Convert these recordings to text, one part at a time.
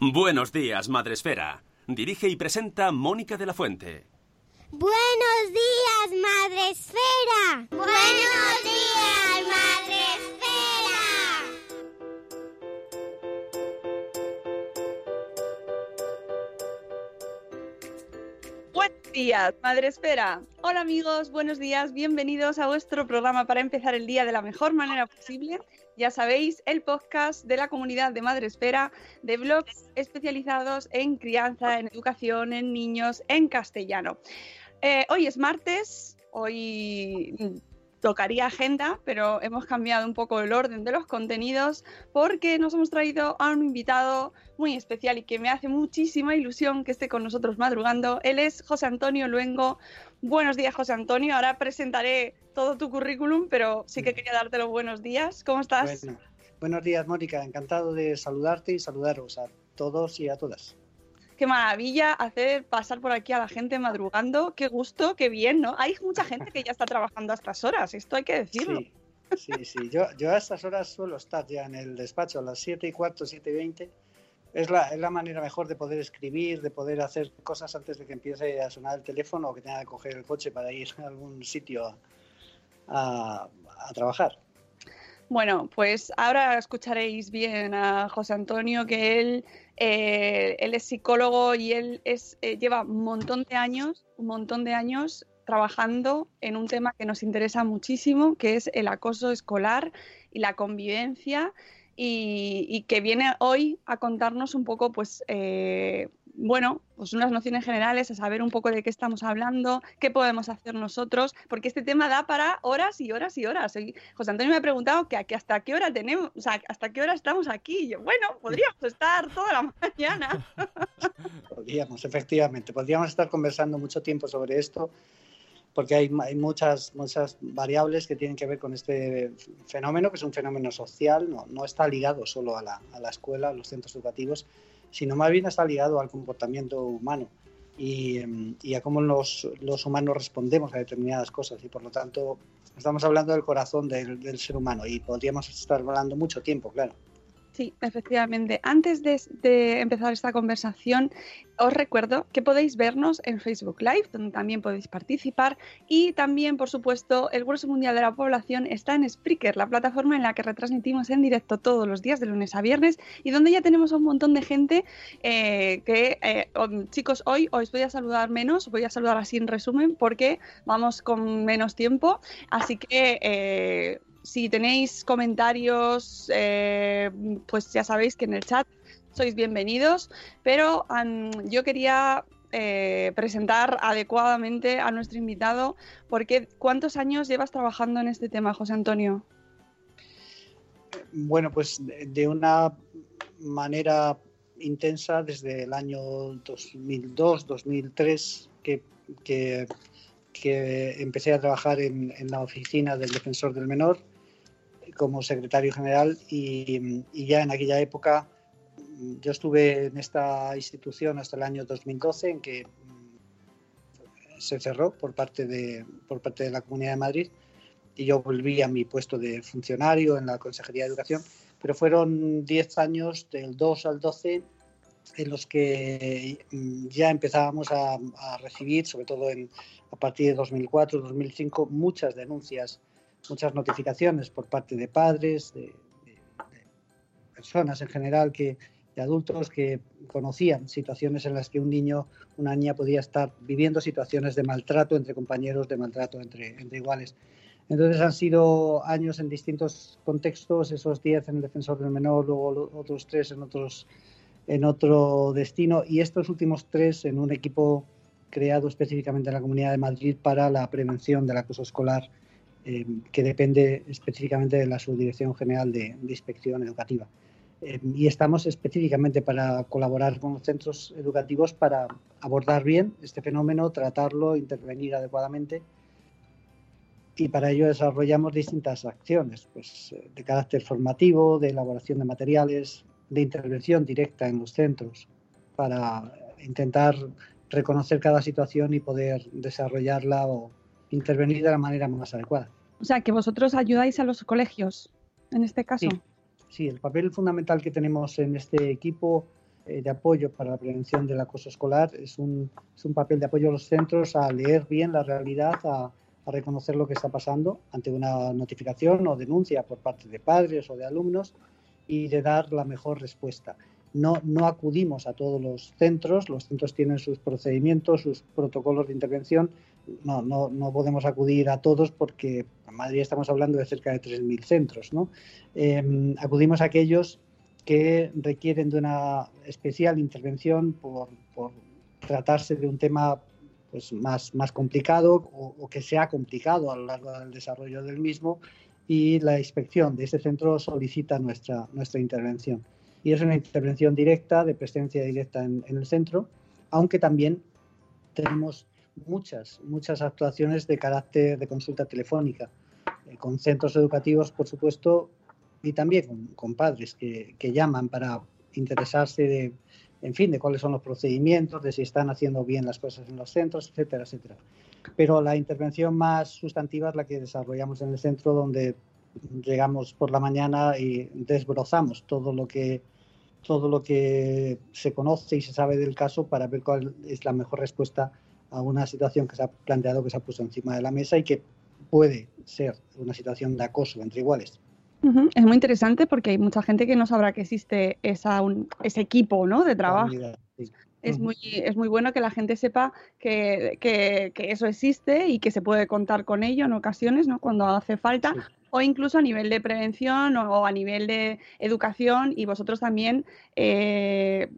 Buenos días, Madresfera. Dirige y presenta Mónica de la Fuente. Buenos días, Madre Esfera. Buenos días, Madre días, Madre Espera. Hola amigos, buenos días, bienvenidos a vuestro programa para empezar el día de la mejor manera posible. Ya sabéis, el podcast de la comunidad de Madre Espera, de blogs especializados en crianza, en educación, en niños, en castellano. Eh, hoy es martes, hoy tocaría agenda, pero hemos cambiado un poco el orden de los contenidos porque nos hemos traído a un invitado muy especial y que me hace muchísima ilusión que esté con nosotros madrugando. Él es José Antonio Luengo. Buenos días, José Antonio. Ahora presentaré todo tu currículum, pero sí que quería darte los buenos días. ¿Cómo estás? Bueno, buenos días, Mónica. Encantado de saludarte y saludaros a todos y a todas. Qué maravilla hacer pasar por aquí a la gente madrugando. Qué gusto, qué bien, ¿no? Hay mucha gente que ya está trabajando a estas horas, esto hay que decirlo. Sí, sí. Yo, yo a estas horas suelo estar ya en el despacho a las 7 y cuarto, 7 y 20. Es la, es la manera mejor de poder escribir, de poder hacer cosas antes de que empiece a sonar el teléfono o que tenga que coger el coche para ir a algún sitio a, a trabajar. Bueno, pues ahora escucharéis bien a José Antonio, que él, eh, él es psicólogo y él es, eh, lleva un montón de años, un montón de años trabajando en un tema que nos interesa muchísimo, que es el acoso escolar y la convivencia, y, y que viene hoy a contarnos un poco, pues, eh, bueno, pues unas nociones generales, a saber un poco de qué estamos hablando, qué podemos hacer nosotros, porque este tema da para horas y horas y horas. Y José Antonio me ha preguntado que, que hasta qué hora tenemos, o sea, hasta qué hora estamos aquí. Y yo, bueno, podríamos estar toda la mañana. Podríamos, efectivamente, podríamos estar conversando mucho tiempo sobre esto, porque hay, hay muchas, muchas variables que tienen que ver con este fenómeno, que es un fenómeno social, no, no está ligado solo a la, a la escuela, a los centros educativos, sino más bien está ligado al comportamiento humano y, em, y a cómo los, los, humanos respondemos a determinadas cosas. Y por lo tanto, estamos hablando del corazón del, del ser humano y podríamos estar hablando mucho tiempo, claro. Sí, efectivamente. Antes de, empezar esta conversación, os recuerdo que podéis vernos en Facebook Live, donde también podéis participar. Y también, por supuesto, el Grueso Mundial de la Población está en Spreaker, la plataforma en la que retransmitimos en directo todos los días, de lunes a viernes, y donde ya tenemos a un montón de gente eh, que, eh, chicos, hoy os voy a saludar menos, voy a saludar así en resumen, porque vamos con menos tiempo. Así que. Eh, si tenéis comentarios, eh, pues ya sabéis que en el chat sois bienvenidos, pero yo quería eh, presentar adecuadamente a nuestro invitado, porque ¿cuántos años llevas trabajando en este tema, José Antonio? Bueno, pues de una manera intensa desde el año 2002, 2003, que, que que empecé a trabajar en, la oficina del defensor del menor como secretario general y, ya en aquella época yo estuve en esta institución hasta el año 2012 en que mm, se cerró por parte de, por parte de la Comunidad de Madrid y yo volví a mi puesto de funcionario en la Consejería de Educación, pero fueron 10 años del 2 al 12 en los que mm, ya empezábamos a, recibir, sobre todo en, a partir de 2004, 2005, muchas denuncias, muchas notificaciones por parte de padres, de, personas en general, que, de adultos que conocían situaciones en las que un niño, una niña podía estar viviendo situaciones de maltrato entre compañeros, de maltrato entre, entre iguales. Entonces han sido años en distintos contextos, esos 10 en el defensor del menor, luego otros tres en otros en otro destino y estos últimos tres en un equipo creado específicamente en la Comunidad de Madrid para la prevención del acoso escolar, eh, que depende específicamente de la Subdirección General de, Inspección Educativa. Eh, y estamos específicamente para colaborar con los centros educativos para abordar bien este fenómeno, tratarlo, intervenir adecuadamente. Y para ello desarrollamos distintas acciones pues, eh, de carácter formativo, de elaboración de materiales, de intervención directa en los centros para intentar reconocer cada situación y poder desarrollarla o intervenir de la manera más adecuada. O sea, que vosotros ayudáis a los colegios en este caso. Sí, el papel fundamental que tenemos en este equipo eh, de apoyo para la prevención del acoso escolar es un, es un, papel de apoyo a los centros a leer bien la realidad, a, a reconocer lo que está pasando ante una notificación o denuncia por parte de padres o de alumnos y de dar la mejor respuesta. No, no acudimos a todos los centros, los centros tienen sus procedimientos, sus protocolos de intervención, no, no, no podemos acudir a todos porque en Madrid estamos hablando de cerca de 3.000 centros. ¿no? Em, acudimos a aquellos que requieren de una especial intervención por, por tratarse de un tema pues, más, más complicado o, que sea complicado a lo largo del desarrollo del mismo y la inspección de ese centro solicita nuestra, nuestra intervención. Y es una intervención directa, de presencia directa en, el centro, aunque también tenemos muchas, muchas actuaciones de carácter de consulta telefónica, eh, con centros educativos, por supuesto, y también con, padres que, que, llaman para interesarse de, en fin, de cuáles son los procedimientos, de si están haciendo bien las cosas en los centros, etcétera, etcétera. Pero la intervención más sustantiva es la que desarrollamos en el centro, donde llegamos por la mañana y desbrozamos todo lo que todo lo que se conoce y se sabe del caso para ver cuál es la mejor respuesta a una situación que se ha planteado, que se ha puesto encima de la mesa y que puede ser una situación de acoso entre iguales. Es muy interesante porque hay mucha gente que no sabrá que existe esa, ese equipo ¿no? de trabajo es, muy, es muy bueno que la gente sepa que, eso existe y que se puede contar con ello en ocasiones, ¿no? Cuando hace falta. O incluso a nivel de prevención o, a nivel de educación, y vosotros también eh,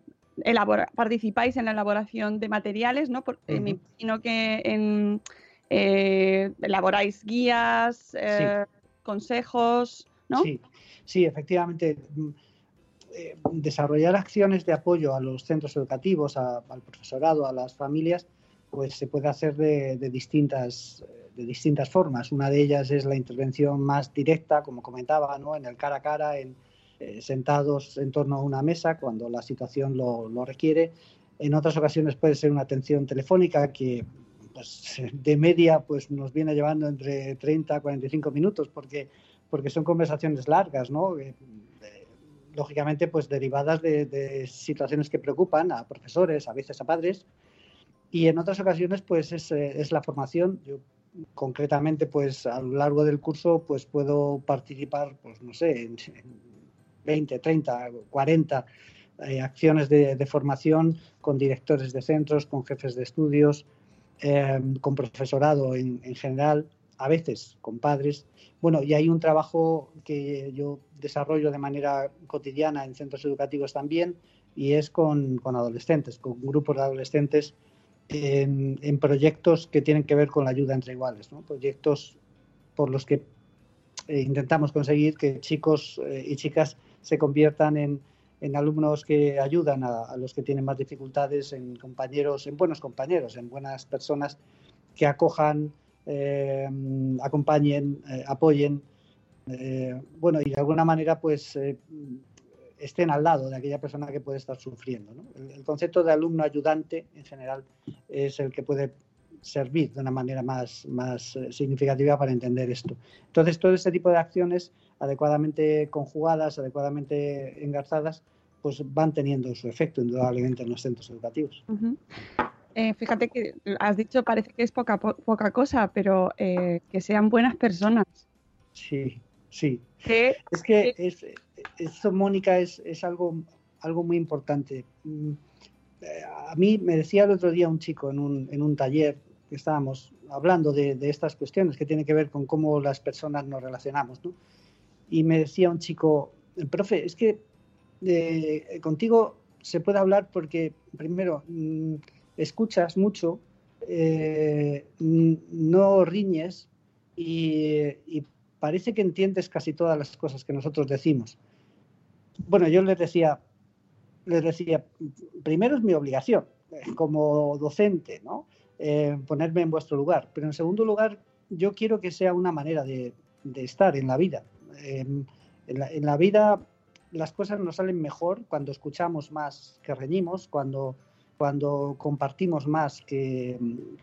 participáis en la elaboración de materiales, ¿no? Porque me imagino que eh, elaboráis guías, eh, consejos, ¿no? Sí, sí, efectivamente eh, desarrollar acciones de apoyo a los centros educativos, al profesorado, a las familias, pues se puede hacer de, distintas, de distintas formas. Una de ellas es la intervención más directa, como comentaba, ¿no? en el cara a cara, en, eh, sentados en torno a una mesa cuando la situación lo, requiere. En otras ocasiones puede ser una atención telefónica que pues, de media pues, nos viene llevando entre 30 a 45 minutos porque, porque son conversaciones largas, ¿no? Eh, lógicamente, pues derivadas de, situaciones que preocupan a profesores, a veces a padres, y en otras ocasiones, pues es, eh, la formación. Yo concretamente, pues a lo largo del curso, pues puedo participar, pues no sé, en, 20, 30, 40 acciones de, formación con directores de centros, con jefes de estudios, eh, con profesorado en, en general, a veces con padres. Bueno, y hay un trabajo que yo desarrollo de manera cotidiana en centros educativos también y es con, adolescentes, con grupos de adolescentes en, proyectos que tienen que ver con la ayuda entre iguales, proyectos por los que eh, intentamos conseguir que chicos eh, y chicas se conviertan en, alumnos que ayudan a, los que tienen más dificultades, en compañeros, en buenos compañeros, en buenas personas que acojan, eh, acompañen, apoyen, bueno, y de alguna manera pues estén al lado de aquella persona que puede estar sufriendo. El, concepto de alumno ayudante en general es el que puede servir de una manera más, más significativa para entender esto. Entonces, todo este tipo de acciones adecuadamente conjugadas, adecuadamente engarzadas, pues van teniendo su efecto indudablemente en los centros educativos. Eh, fíjate que has dicho, parece que es poca, poca cosa, pero eh, que sean buenas personas. Sí, sí. es que es, eso, Mónica, es, es, algo, algo muy importante. Mm, eh, a mí me decía el otro día un chico en un, en un taller que estábamos hablando de, de, estas cuestiones que tienen que ver con cómo las personas nos relacionamos, ¿no? Y me decía un chico, profe, es que contigo se puede hablar porque, primero, mm, escuchas mucho, eh, no riñes y, parece que entiendes casi todas las cosas que nosotros decimos. Bueno, yo les decía, les decía, primero es mi obligación eh, como docente, ¿no? Eh, ponerme en vuestro lugar, pero en segundo lugar, yo quiero que sea una manera de, estar en la vida. en, la, en la vida las cosas nos salen mejor cuando escuchamos más que reñimos, cuando cuando compartimos más que,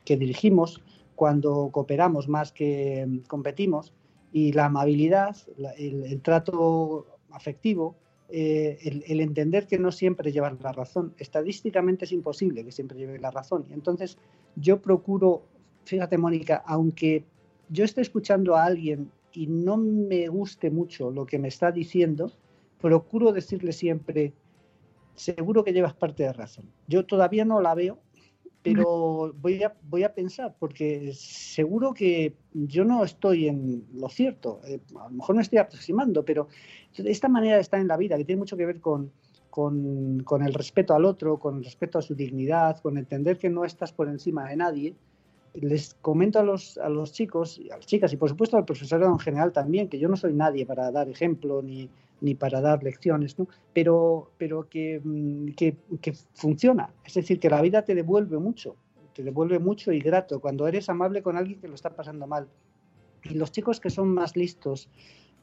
dirigimos, cuando cooperamos más que competimos y la amabilidad, el, trato afectivo, eh, el, entender que no siempre llevas la razón. Estadísticamente es imposible que siempre lleve la razón. Y entonces yo procuro, fíjate Mónica, aunque yo esté escuchando a alguien y no me guste mucho lo que me está diciendo, procuro decirle siempre, seguro que llevas parte de razón. Yo todavía no la veo, pero voy a, voy a pensar, porque seguro que yo no estoy en lo cierto, eh, a lo mejor me estoy aproximando, pero esta manera de estar en la vida, que tiene mucho que ver con, con, con, el respeto al otro, con el respeto a su dignidad, con entender que no estás por encima de nadie, les comento a los, a los chicos, y a las chicas y por supuesto al profesorado en general también, que yo no soy nadie para dar ejemplo ni, ni para dar lecciones, ¿no? pero, pero mm, que, que, funciona. Es decir, que la vida te devuelve mucho, te devuelve mucho y grato cuando eres amable con alguien que lo está pasando mal. Y los chicos que son más listos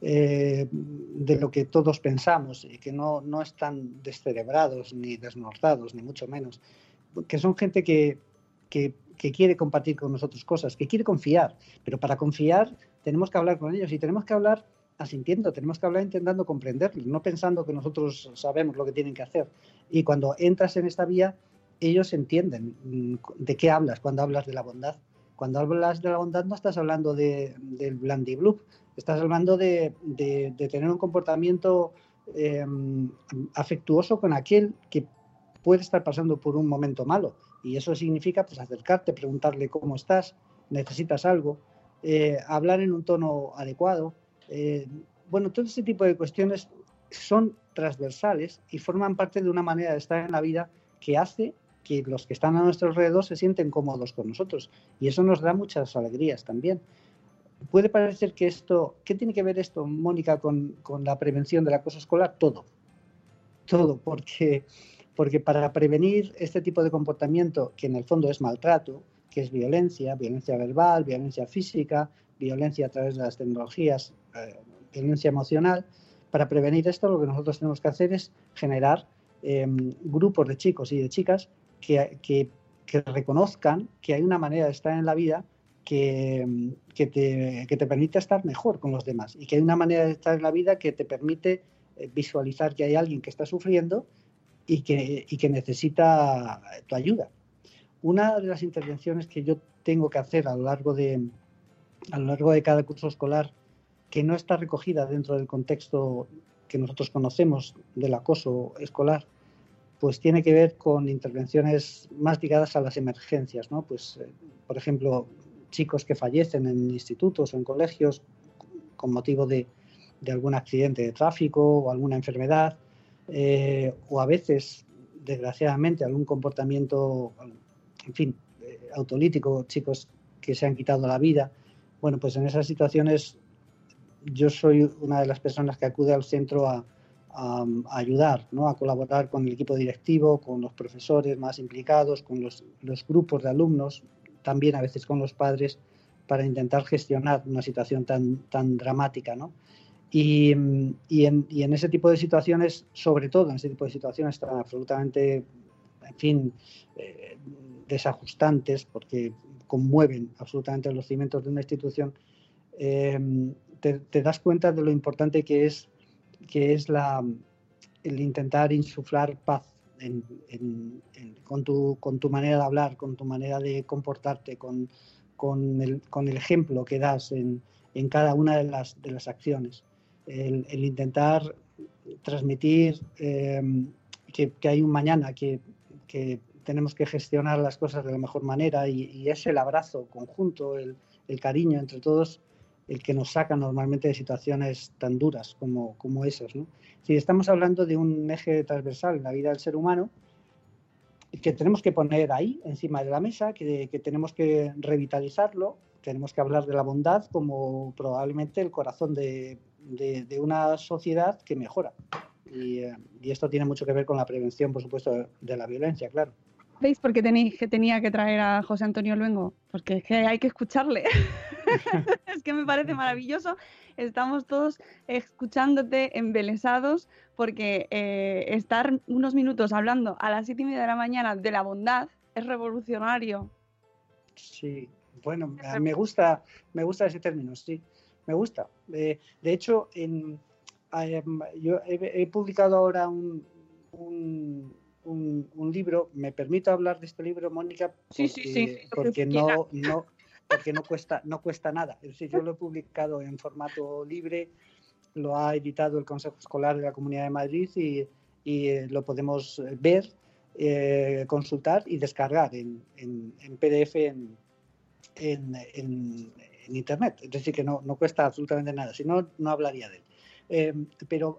eh, de lo que todos pensamos y que no, no están descerebrados ni desnortados, ni mucho menos, que son gente que, que, que quiere compartir con nosotros cosas, que quiere confiar, pero para confiar tenemos que hablar con ellos y tenemos que hablar asintiendo, tenemos que hablar intentando comprenderlos, no pensando que nosotros sabemos lo que tienen que hacer. Y cuando entras en esta vía, ellos entienden mm, de qué hablas cuando hablas de la bondad. Cuando hablas de la bondad no estás hablando de, del blandiblup, estás hablando de, tener un comportamiento em, afectuoso con aquel que puede estar pasando por un momento malo. Y eso significa pues, acercarte, preguntarle cómo estás, necesitas algo, eh, hablar en un tono adecuado, eh, bueno, todo ese tipo de cuestiones son transversales y forman parte de una manera de estar en la vida que hace que los que están a nuestro alrededor se sienten cómodos con nosotros. Y eso nos da muchas alegrías también. Puede parecer que esto, ¿qué tiene que ver esto, Mónica, con, con la prevención del acoso escolar? Todo. Todo, porque, porque para prevenir este tipo de comportamiento, que en el fondo es maltrato, que es violencia, violencia verbal, violencia física, violencia a través de las tecnologías, eh, violencia emocional. Para prevenir esto, lo que nosotros tenemos que hacer es generar em, grupos de chicos y de chicas que, reconozcan que hay una manera de estar en la vida que, que, te, que, te, permite estar mejor con los demás y que hay una manera de estar en la vida que te permite eh, visualizar que hay alguien que está sufriendo y que, y que necesita tu ayuda. Una de las intervenciones que yo tengo que hacer a lo largo de, a lo largo de cada curso escolar que no está recogida dentro del contexto que nosotros conocemos del acoso escolar, pues tiene que ver con intervenciones más ligadas a las emergencias, ¿no? Pues, eh, por ejemplo, chicos que fallecen en institutos o en colegios con motivo de, algún accidente de tráfico o alguna enfermedad, eh, o a veces, desgraciadamente, algún comportamiento, en fin, eh, autolítico, chicos que se han quitado la vida. Bueno, pues en esas situaciones yo soy una de las personas que acude al centro a, ayudar, ¿no? a colaborar con el equipo directivo, con los profesores más implicados, con los, grupos de alumnos, también a veces con los padres para intentar gestionar una situación tan, tan dramática, ¿no? Y, y, en, y, en, ese tipo de situaciones, sobre todo en ese tipo de situaciones tan absolutamente, en fin, eh, desajustantes, porque conmueven absolutamente los cimientos de una institución, eh, te, das cuenta de lo importante que es, que es la, el intentar insuflar paz en, en, en, con, tu, con, tu, manera de hablar, con tu manera de comportarte, con, con, el, con el, ejemplo que das en, cada una de las, de las acciones el, intentar transmitir eh, que, hay un mañana, que, que, tenemos que gestionar las cosas de la mejor manera y, es el abrazo conjunto, el, el, cariño entre todos el que nos saca normalmente de situaciones tan duras como, como esas. Si estamos hablando de un eje transversal en la vida del ser humano, que tenemos que poner ahí, encima de la mesa, que, que tenemos que revitalizarlo, tenemos que hablar de la bondad como probablemente el corazón de, de, de una sociedad que mejora. Y, eh, y, esto tiene mucho que ver con la prevención, por supuesto, de, de la violencia, claro. ¿Veis por qué tenéis que tenía que traer a José Antonio Luengo? Porque es que hay que escucharle. es que me parece maravilloso. Estamos todos escuchándote embelesados porque eh, estar unos minutos hablando a las siete y media de la mañana de la bondad es revolucionario. Sí, bueno, me gusta, me gusta ese término, sí, me gusta. Eh, de hecho, en, eh, yo he, he, publicado ahora un, un, un, un, libro. Me permito hablar de este libro, Mónica, porque, sí, sí, sí, porque no, no, porque no cuesta, no cuesta nada. Es decir, yo lo he publicado en formato libre, lo ha editado el Consejo Escolar de la Comunidad de Madrid y, y lo podemos ver, eh, consultar y descargar en, en, en PDF en, en, en, Internet. Es decir, que no, no, cuesta absolutamente nada, si no, no hablaría de él. Eh, pero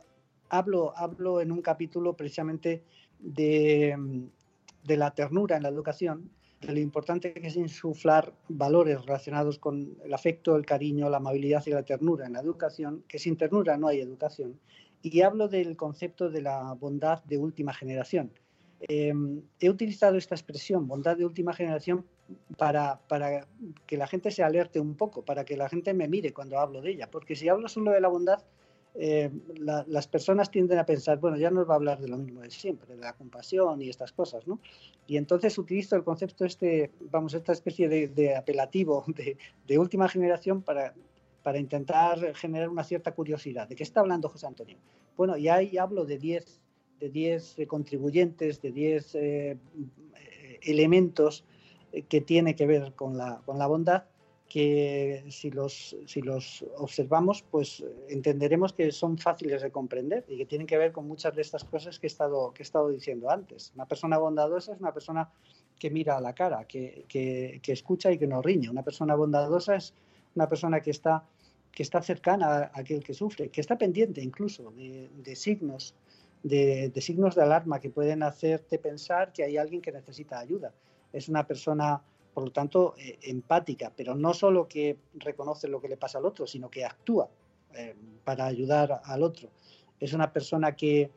hablo, hablo en un capítulo precisamente de, de, la ternura en la educación, de lo importante que es insuflar valores relacionados con el afecto, el cariño, la amabilidad y la ternura en la educación, que sin ternura no hay educación. Y hablo del concepto de la bondad de última generación. Eh, he utilizado esta expresión, bondad de última generación, para, para, que la gente se alerte un poco, para que la gente me mire cuando hablo de ella. Porque si hablo solo de la bondad, eh, la, las personas tienden a pensar, bueno, ya nos va a hablar de lo mismo de siempre, de la compasión y estas cosas, ¿no? Y entonces utilizo el concepto este, vamos, esta especie de, de apelativo de, de, última generación para, para intentar generar una cierta curiosidad. ¿De qué está hablando José Antonio? Bueno, y ahí hablo de 10 de 10 eh, contribuyentes, de 10 eh, elementos que tiene que ver con la, con la bondad, que si los, si los observamos, pues entenderemos que son fáciles de comprender y que tienen que ver con muchas de estas cosas que he estado, que he estado diciendo antes. Una persona bondadosa es una persona que mira a la cara, que, que, que escucha y que no riñe. Una persona bondadosa es una persona que está, que está cercana a aquel que sufre, que está pendiente incluso de, de signos, de, de signos de alarma que pueden hacerte pensar que hay alguien que necesita ayuda es una persona, por lo tanto, eh, empática, pero no solo que reconoce lo que le pasa al otro, sino que actúa eh, para ayudar al otro. Es una persona que,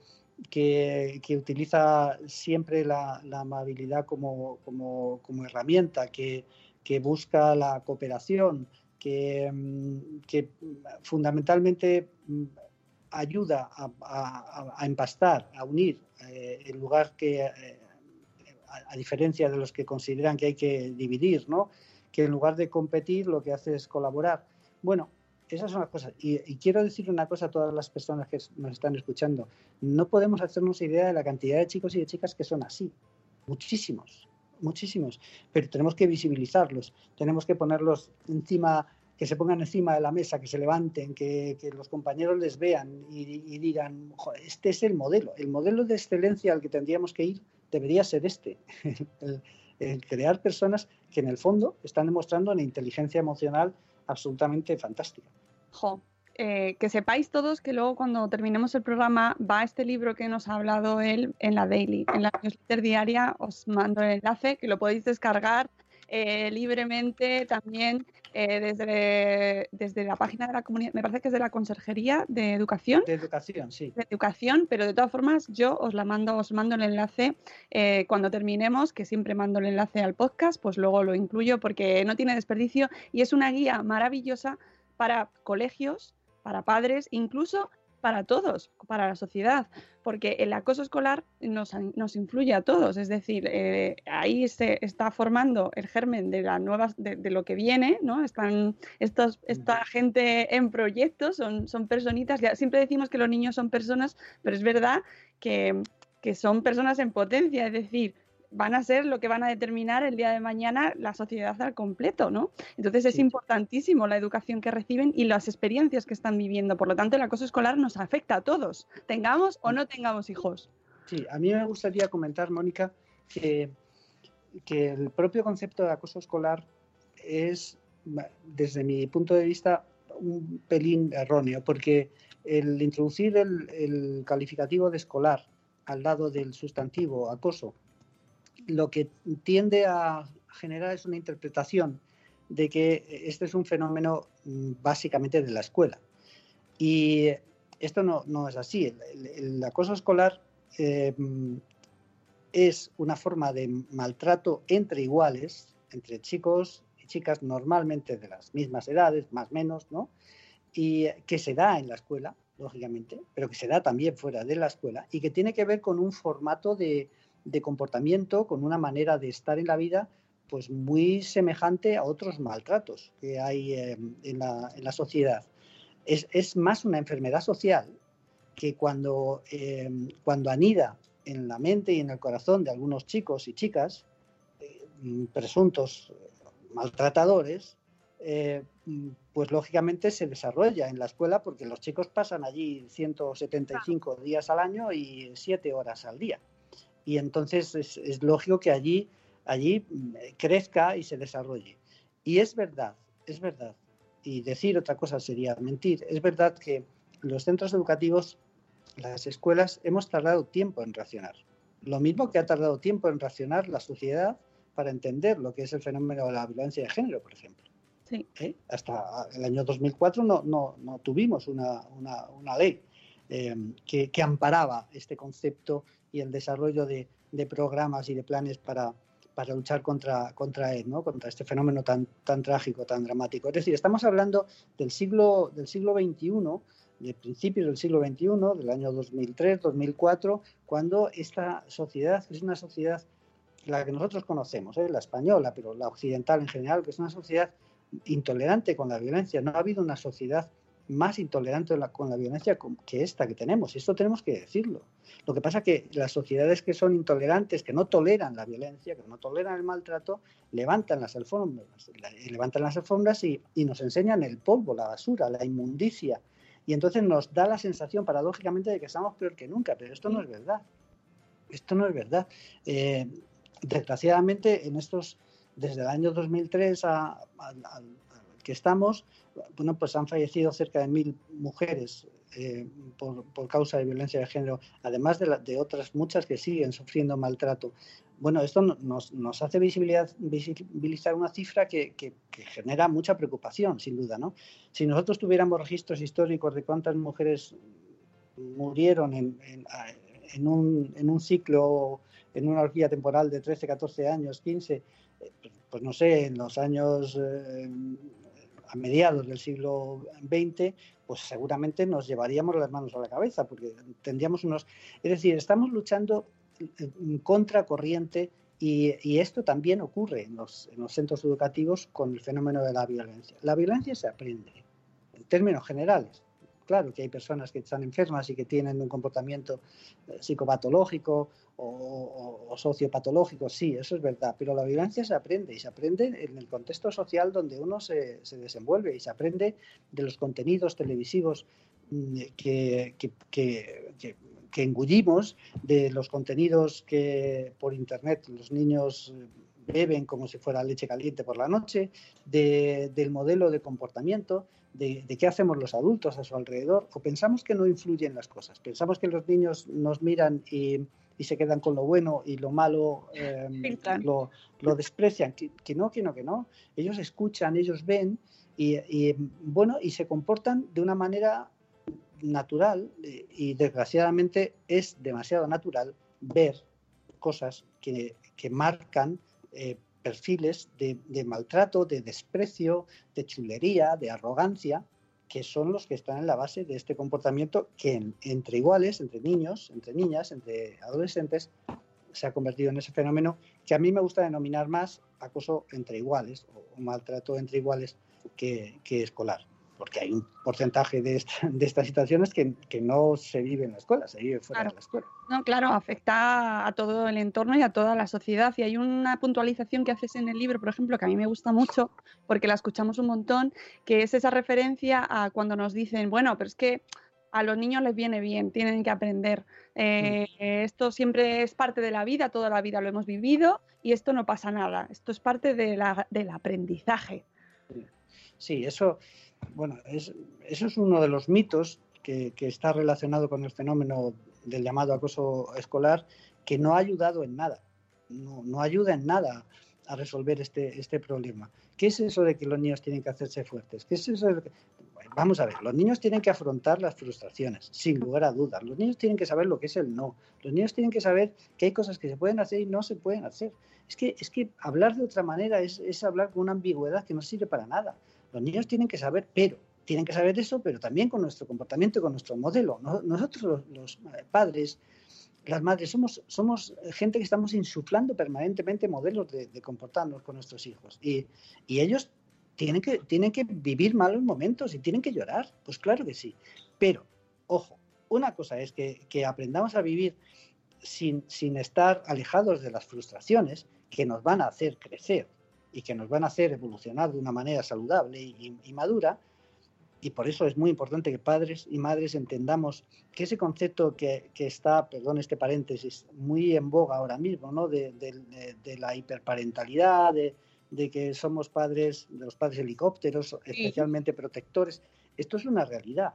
que, que utiliza siempre la, amabilidad como, como, como herramienta, que, que, busca la cooperación, que, que fundamentalmente ayuda a, a, a, empastar, a unir, eh, en lugar que eh, a diferencia de los que consideran que hay que dividir, ¿no? que en lugar de competir lo que hace es colaborar. Bueno, esas son las cosas. Y, quiero decir una cosa a todas las personas que nos están escuchando. No podemos hacernos idea de la cantidad de chicos y de chicas que son así. Muchísimos, muchísimos. Pero tenemos que visibilizarlos, tenemos que ponerlos encima, que se pongan encima de la mesa, que se levanten, que, los compañeros les vean y digan, este es el modelo, el modelo de excelencia al que tendríamos que ir debería ser este, el, crear personas que en el fondo están demostrando una inteligencia emocional absolutamente fantástica. Jo, eh, que sepáis todos que luego cuando terminemos el programa va este libro que nos ha hablado él en la Daily, en la newsletter diaria, os mando el enlace que lo podéis descargar eh, libremente también eh, desde, desde la página de la comunidad, me parece que es de la Conserjería de Educación. De Educación, sí. De Educación, pero de todas formas yo os la mando, os mando el enlace eh, cuando terminemos, que siempre mando el enlace al podcast, pues luego lo incluyo porque no tiene desperdicio y es una guía maravillosa para colegios, para padres, incluso para todos, para la sociedad, porque el acoso escolar nos, nos influye a todos, es decir, eh, ahí se está formando el germen de la nueva, de, lo que viene, ¿no? Están estos, esta gente en proyectos, son, son personitas, siempre decimos que los niños son personas, pero es verdad que, que son personas en potencia, es decir, van a ser lo que van a determinar el día de mañana la sociedad al completo, ¿no? Entonces es importantísimo la educación que reciben y las experiencias que están viviendo. Por lo tanto, el acoso escolar nos afecta a todos, tengamos o no tengamos hijos. Sí, a mí me gustaría comentar, Mónica, que, que el propio concepto de acoso escolar es, desde mi punto de vista, un pelín erróneo, porque el introducir el, el calificativo de escolar al lado del sustantivo acoso lo que tiende a generar es una interpretación de que este es un fenómeno mm, básicamente de la escuela. Y esto no, es así. El, acoso escolar eh, es una forma de maltrato entre iguales, entre chicos y chicas normalmente de las mismas edades, más o menos, ¿no? Y que se da en la escuela, lógicamente, pero que se da también fuera de la escuela y que tiene que ver con un formato de, de comportamiento, con una manera de estar en la vida pues muy semejante a otros maltratos que hay eh, en, la, sociedad. Es, más una enfermedad social que cuando, eh, cuando anida en la mente y en el corazón de algunos chicos y chicas, eh, presuntos maltratadores, pues lógicamente se desarrolla en la escuela porque los chicos pasan allí 175 días al año y 7 horas al día y entonces es, lógico que allí, allí mm, crezca y se desarrolle. Y es verdad, es verdad, y decir otra cosa sería mentir, es verdad que los centros educativos, las escuelas, hemos tardado tiempo en reaccionar. Lo mismo que ha tardado tiempo en reaccionar la sociedad para entender lo que es el fenómeno de la violencia de género, por ejemplo. Sí. ¿Eh? Hasta el año 2004 no, no, no tuvimos una, una, una ley eh, que, que, amparaba este concepto y el desarrollo de, programas y de planes para, para luchar contra, contra él, ¿no? contra este fenómeno tan, tan trágico, tan dramático. Es decir, estamos hablando del siglo, del siglo XXI, de principios del siglo XXI, del año 2003, 2004, cuando esta sociedad, que es una sociedad, la que nosotros conocemos, ¿eh? la española, pero la occidental en general, que es una sociedad intolerante con la violencia, no ha habido una sociedad más intolerante con la violencia que esta que tenemos. Y esto tenemos que decirlo. Lo que pasa es que las sociedades que son intolerantes, que no toleran la violencia, que no toleran el maltrato, levantan las alfombras, levantan las alfombras y, nos enseñan el polvo, la basura, la inmundicia. Y entonces nos da la sensación paradójicamente de que estamos peor que nunca, pero esto no es verdad. Esto no es verdad. Eh, desgraciadamente, en estos, desde el año 2003 a, que estamos, bueno, pues han fallecido cerca de mil mujeres eh, por, causa de violencia de género, además de, otras muchas que siguen sufriendo maltrato. Bueno, esto nos, nos hace visibilizar una cifra que, que, genera mucha preocupación, sin duda. ¿no? Si nosotros tuviéramos registros históricos de cuántas mujeres murieron en, en, un, en un ciclo, en una horquilla temporal de 13, 14 años, 15, eh, pues no sé, en los años eh, a mediados del siglo XX, pues seguramente nos llevaríamos las manos a la cabeza, porque tendríamos unos... Es decir, estamos luchando en contra corriente y, esto también ocurre en los centros educativos con el fenómeno de la violencia. La violencia se aprende, en términos generales. Claro que hay personas que están enfermas y que tienen un comportamiento eh, psicopatológico o, sociopatológico, sí, eso es verdad, pero la violencia se aprende y se aprende en el contexto social donde uno se, desenvuelve y se aprende de los contenidos televisivos mm, que, que, engullimos, de los contenidos que por internet los niños beben como si fuera leche caliente por la noche, del modelo de comportamiento, de, qué hacemos los adultos a su alrededor, o pensamos que no influyen las cosas, pensamos que los niños nos miran y, y se quedan con lo bueno y lo malo eh, lo, lo, desprecian. Que, que, no, que no, que no. Ellos escuchan, ellos ven y, y, bueno, y se comportan de una manera natural y desgraciadamente es demasiado natural ver cosas que, que marcan eh, perfiles de, maltrato, de desprecio, de chulería, de arrogancia, que son los que están en la base de este comportamiento que en, entre iguales, entre niños, entre niñas, entre adolescentes, se ha convertido en ese fenómeno que a mí me gusta denominar más acoso entre iguales o, maltrato entre iguales que escolar porque hay un porcentaje de, esta, de estas situaciones que, que, no se vive en la escuela, se vive fuera claro. de la escuela. No, claro, afecta a todo el entorno y a toda la sociedad. Y hay una puntualización que haces en el libro, por ejemplo, que a mí me gusta mucho, porque la escuchamos un montón, que es esa referencia a cuando nos dicen, bueno, pero es que a los niños les viene bien, tienen que aprender. Eh, sí. Esto siempre es parte de la vida, toda la vida lo hemos vivido y esto no pasa nada. Esto es parte de la, del aprendizaje. Sí, eso, bueno, es, eso es uno de los mitos que, está relacionado con el fenómeno del llamado acoso escolar, que no ha ayudado en nada, no, ayuda en nada a resolver este, este problema. ¿Qué es eso de que los niños tienen que hacerse fuertes? ¿Qué es eso de que... bueno, vamos a ver, los niños tienen que afrontar las frustraciones, sin lugar a dudas. Los niños tienen que saber lo que es el no. Los niños tienen que saber que hay cosas que se pueden hacer y no se pueden hacer. Es que, es que hablar de otra manera es hablar con una ambigüedad que no sirve para nada. Los niños tienen que saber, pero tienen que saber eso, pero también con nuestro comportamiento, con nuestro modelo. Nosotros los, padres, las madres, somos, gente que estamos insuflando permanentemente modelos de, comportarnos con nuestros hijos. Y, y, ellos tienen que, vivir malos momentos y tienen que llorar. Pues claro que sí. Pero, ojo, una cosa es que, aprendamos a vivir sin estar alejados de las frustraciones que nos van a hacer crecer y que nos van a hacer evolucionar de una manera saludable y, y, madura. Y por eso es muy importante que padres y madres entendamos que ese concepto que, que está, perdón este paréntesis, muy en boga ahora mismo, ¿no? de, de, de la hiperparentalidad, de, de, que somos padres, de los padres helicópteros, especialmente protectores, esto es una realidad.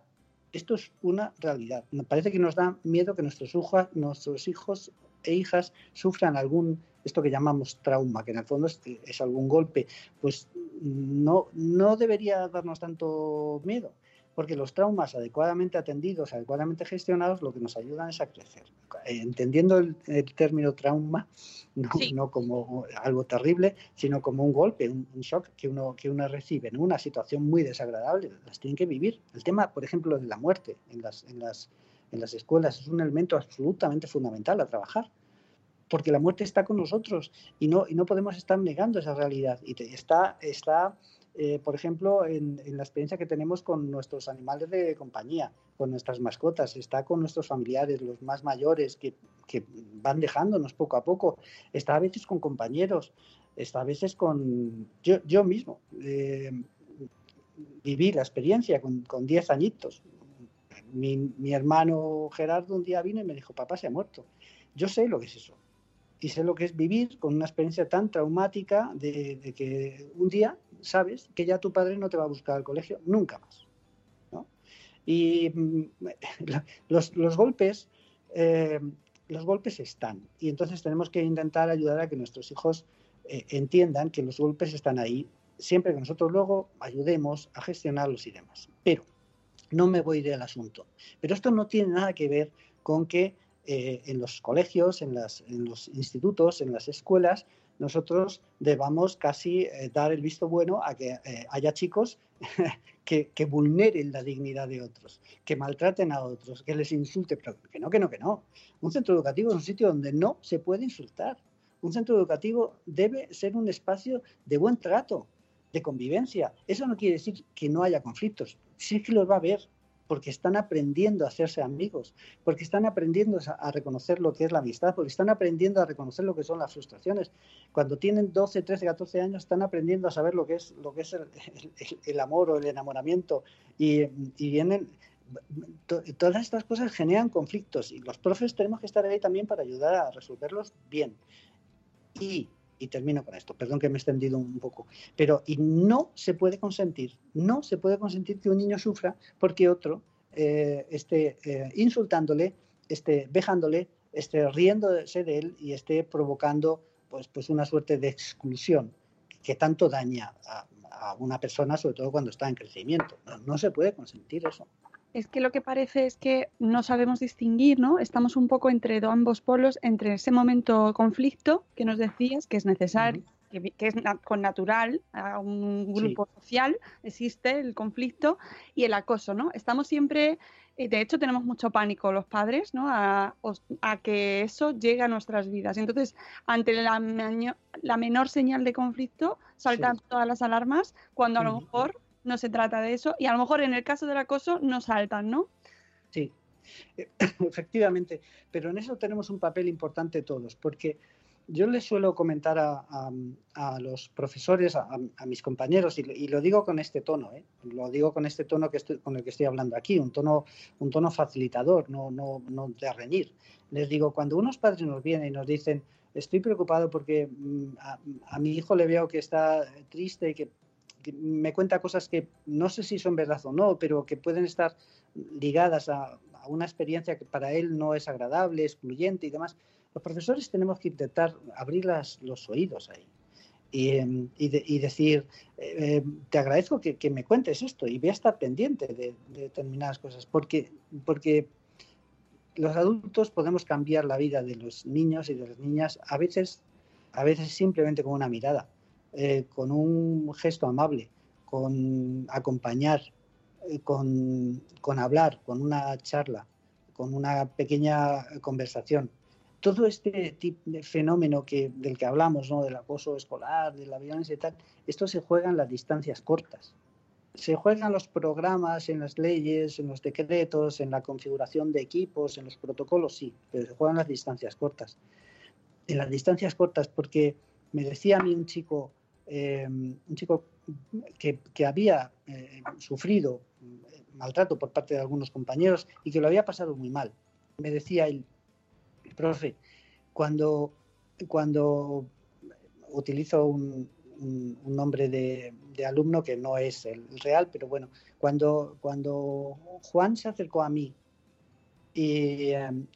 Esto es una realidad. Me parece que nos da miedo que nuestros, hijos, nuestros hijos e hijas sufran algún esto que llamamos trauma, que en el fondo es, es algún golpe, pues no, no debería darnos tanto miedo, porque los traumas adecuadamente atendidos, adecuadamente gestionados, lo que nos ayudan es a crecer. Entendiendo el, el término trauma, no, sí. no, como algo terrible, sino como un golpe, un, un, shock que uno, que uno recibe en una situación muy desagradable, las tienen que vivir. El tema, por ejemplo, de la muerte en las, en las, en las escuelas es un elemento absolutamente fundamental a trabajar porque la muerte está con nosotros y no, y no podemos estar negando esa realidad. Y está, está eh, por ejemplo, en, la experiencia que tenemos con nuestros animales de compañía, con nuestras mascotas, está con nuestros familiares, los más mayores, que, que van dejándonos poco a poco, está a veces con compañeros, está a veces con yo, yo mismo. Eh, viví la experiencia con, con 10 añitos. Mi, mi hermano Gerardo un día vino y me dijo, papá se ha muerto. Yo sé lo que es eso y sé lo que es vivir con una experiencia tan traumática de, que un día sabes que ya tu padre no te va a buscar al colegio nunca más. Y los, los golpes, eh, los golpes están y entonces tenemos que intentar ayudar a que nuestros hijos eh, entiendan que los golpes están ahí, siempre que nosotros luego ayudemos a gestionarlos y demás. Pero no me voy del asunto. Pero esto no tiene nada que ver con que eh, en los colegios, en, las, en, los institutos, en las escuelas, nosotros debamos casi eh, dar el visto bueno a que eh, haya chicos que, que, vulneren la dignidad de otros, que maltraten a otros, que les insulten, pero que no, que no, que no. Un centro educativo es un sitio donde no se puede insultar. Un centro educativo debe ser un espacio de buen trato, de convivencia. Eso no quiere decir que no haya conflictos, sí que los va a haber, porque están aprendiendo a hacerse amigos, porque están aprendiendo a, reconocer lo que es la amistad, porque están aprendiendo a reconocer lo que son las frustraciones. Cuando tienen 12, 13, 14 años están aprendiendo a saber lo que es, lo que es el, amor o el enamoramiento y, y vienen... Todas estas cosas generan conflictos y los profes tenemos que estar ahí también para ayudar a resolverlos bien. Y y termino con esto, perdón que me he extendido un poco, pero y no se puede consentir, no se puede consentir que un niño sufra porque otro eh, esté eh, insultándole, esté vejándole esté riéndose de él y esté provocando pues, pues una suerte de exclusión que tanto daña a, una persona, sobre todo cuando está en crecimiento. No, se puede consentir eso. Es que lo que parece es que no sabemos distinguir, ¿no? Estamos un poco entre ambos polos, entre ese momento conflicto que nos decías, que es necesario, que, es con natural a un grupo social, existe el conflicto y el acoso, ¿no? Estamos siempre, eh, de hecho tenemos mucho pánico los padres, ¿no? A, que eso llegue a nuestras vidas. Entonces, ante la, la menor señal de conflicto, saltan todas las alarmas cuando a lo mejor no se trata de eso y a lo mejor en el caso del acoso no saltan, ¿no? Sí, efectivamente, pero en eso tenemos un papel importante todos, porque yo les suelo comentar a, los profesores, a, mis compañeros, y, lo digo con este tono, ¿eh? lo digo con este tono que estoy, con el que estoy hablando aquí, un tono, un tono facilitador, no, no, no de reñir. Les digo, cuando unos padres nos vienen y nos dicen, estoy preocupado porque mm, a, mi hijo le veo que está triste y que, me cuenta cosas que no sé si son verdad o no, pero que pueden estar ligadas a, una experiencia que para él no es agradable, excluyente y demás. Los profesores tenemos que intentar abrir los oídos ahí y, em, decir, eh, te agradezco que, me cuentes esto y voy a estar pendiente de, determinadas cosas, porque, porque los adultos podemos cambiar la vida de los niños y de las niñas a veces, a veces simplemente con una mirada, eh, con un gesto amable, con acompañar, eh, con, con hablar, con una charla, con una pequeña conversación todo este tipo de fenómeno que, del que hablamos, ¿no? del acoso escolar, de la violencia y tal, esto se juega en las distancias cortas. Se juegan los programas, en las leyes, en los decretos, en la configuración de equipos, en los protocolos, sí, pero se juegan las distancias cortas. En las distancias cortas, porque me decía a mí un chico, em, un chico que, había eh, sufrido maltrato por parte de algunos compañeros y que lo había pasado muy mal. Me decía él, profe, cuando, cuando utilizo un, nombre de, alumno que no es el real, pero bueno, cuando, cuando Juan se acercó a mí y,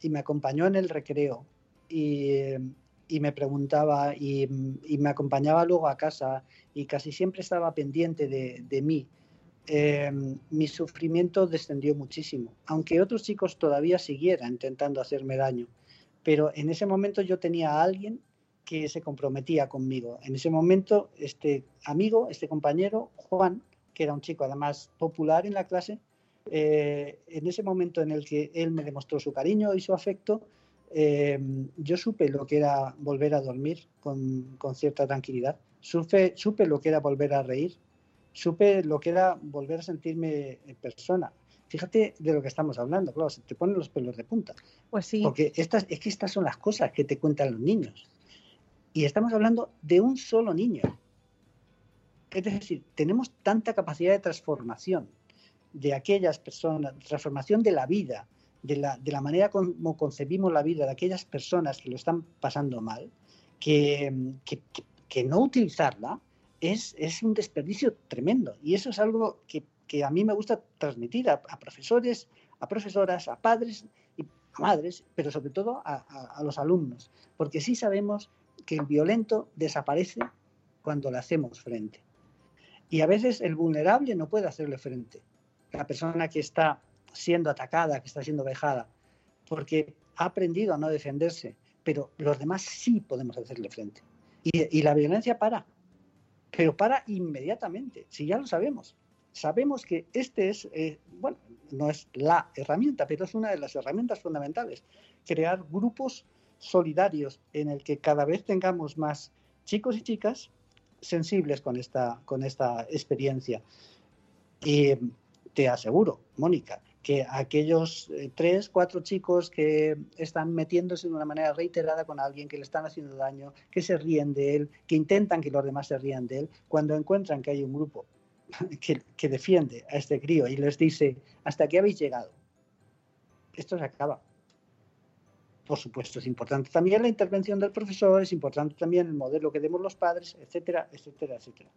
me acompañó en el recreo y, me preguntaba y, me acompañaba luego a casa y casi siempre estaba pendiente de, mí, em, mi sufrimiento descendió muchísimo, aunque otros chicos todavía siguieran intentando hacerme daño pero en ese momento yo tenía a alguien que se comprometía conmigo. En ese momento, este amigo, este compañero, Juan, que era un chico además popular en la clase, eh, en ese momento en el que él me demostró su cariño y su afecto, eh, yo supe lo que era volver a dormir con, con cierta tranquilidad, supe, supe lo que era volver a reír, supe lo que era volver a sentirme persona. Fíjate de lo que estamos hablando, claro, se te ponen los pelos de punta. Pues sí. Porque estas, es que estas son las cosas que te cuentan los niños. Y estamos hablando de un solo niño. Es decir, tenemos tanta capacidad de transformación de aquellas personas, transformación de la vida, de la, de la manera como concebimos la vida de aquellas personas que lo están pasando mal, que, que, no utilizarla es, es, un desperdicio tremendo. Y eso es algo que que a mí me gusta transmitir a, profesores, a profesoras, a padres y a madres, pero sobre todo a, los alumnos, porque sí sabemos que el violento desaparece cuando le hacemos frente. Y a veces el vulnerable no puede hacerle frente. La persona que está siendo atacada, que está siendo vejada, porque ha aprendido a no defenderse, pero los demás sí podemos hacerle frente. Y, y la violencia para, pero para inmediatamente, si ya lo sabemos sabemos que este es, eh, bueno, no es la herramienta, pero es una de las herramientas fundamentales, crear grupos solidarios en el que cada vez tengamos más chicos y chicas sensibles con esta, con esta experiencia. Y te aseguro, Mónica, que aquellos eh, tres, cuatro chicos que están metiéndose de una manera reiterada con alguien, que le están haciendo daño, que se ríen de él, que intentan que los demás se rían de él, cuando encuentran que hay un grupo que, defiende a este crío y les dice, hasta aquí habéis llegado. Esto se acaba. Por supuesto, es importante también la intervención del profesor, es importante también el modelo que demos los padres, etcétera, etcétera, etcétera.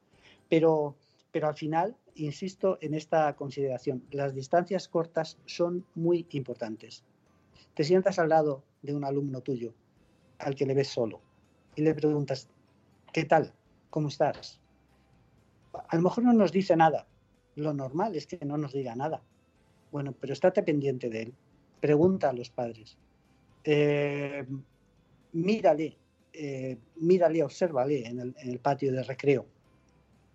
Pero, pero al final, insisto en esta consideración, las distancias cortas son muy importantes. Te sientas al lado de un alumno tuyo al que le ves solo y le preguntas, ¿qué tal? ¿Cómo estás? A lo mejor no nos dice nada. Lo normal es que no nos diga nada. Bueno, pero estate pendiente de él. Pregunta a los padres. Eh, mírale, eh, mírale, obsérvale en el, patio de recreo.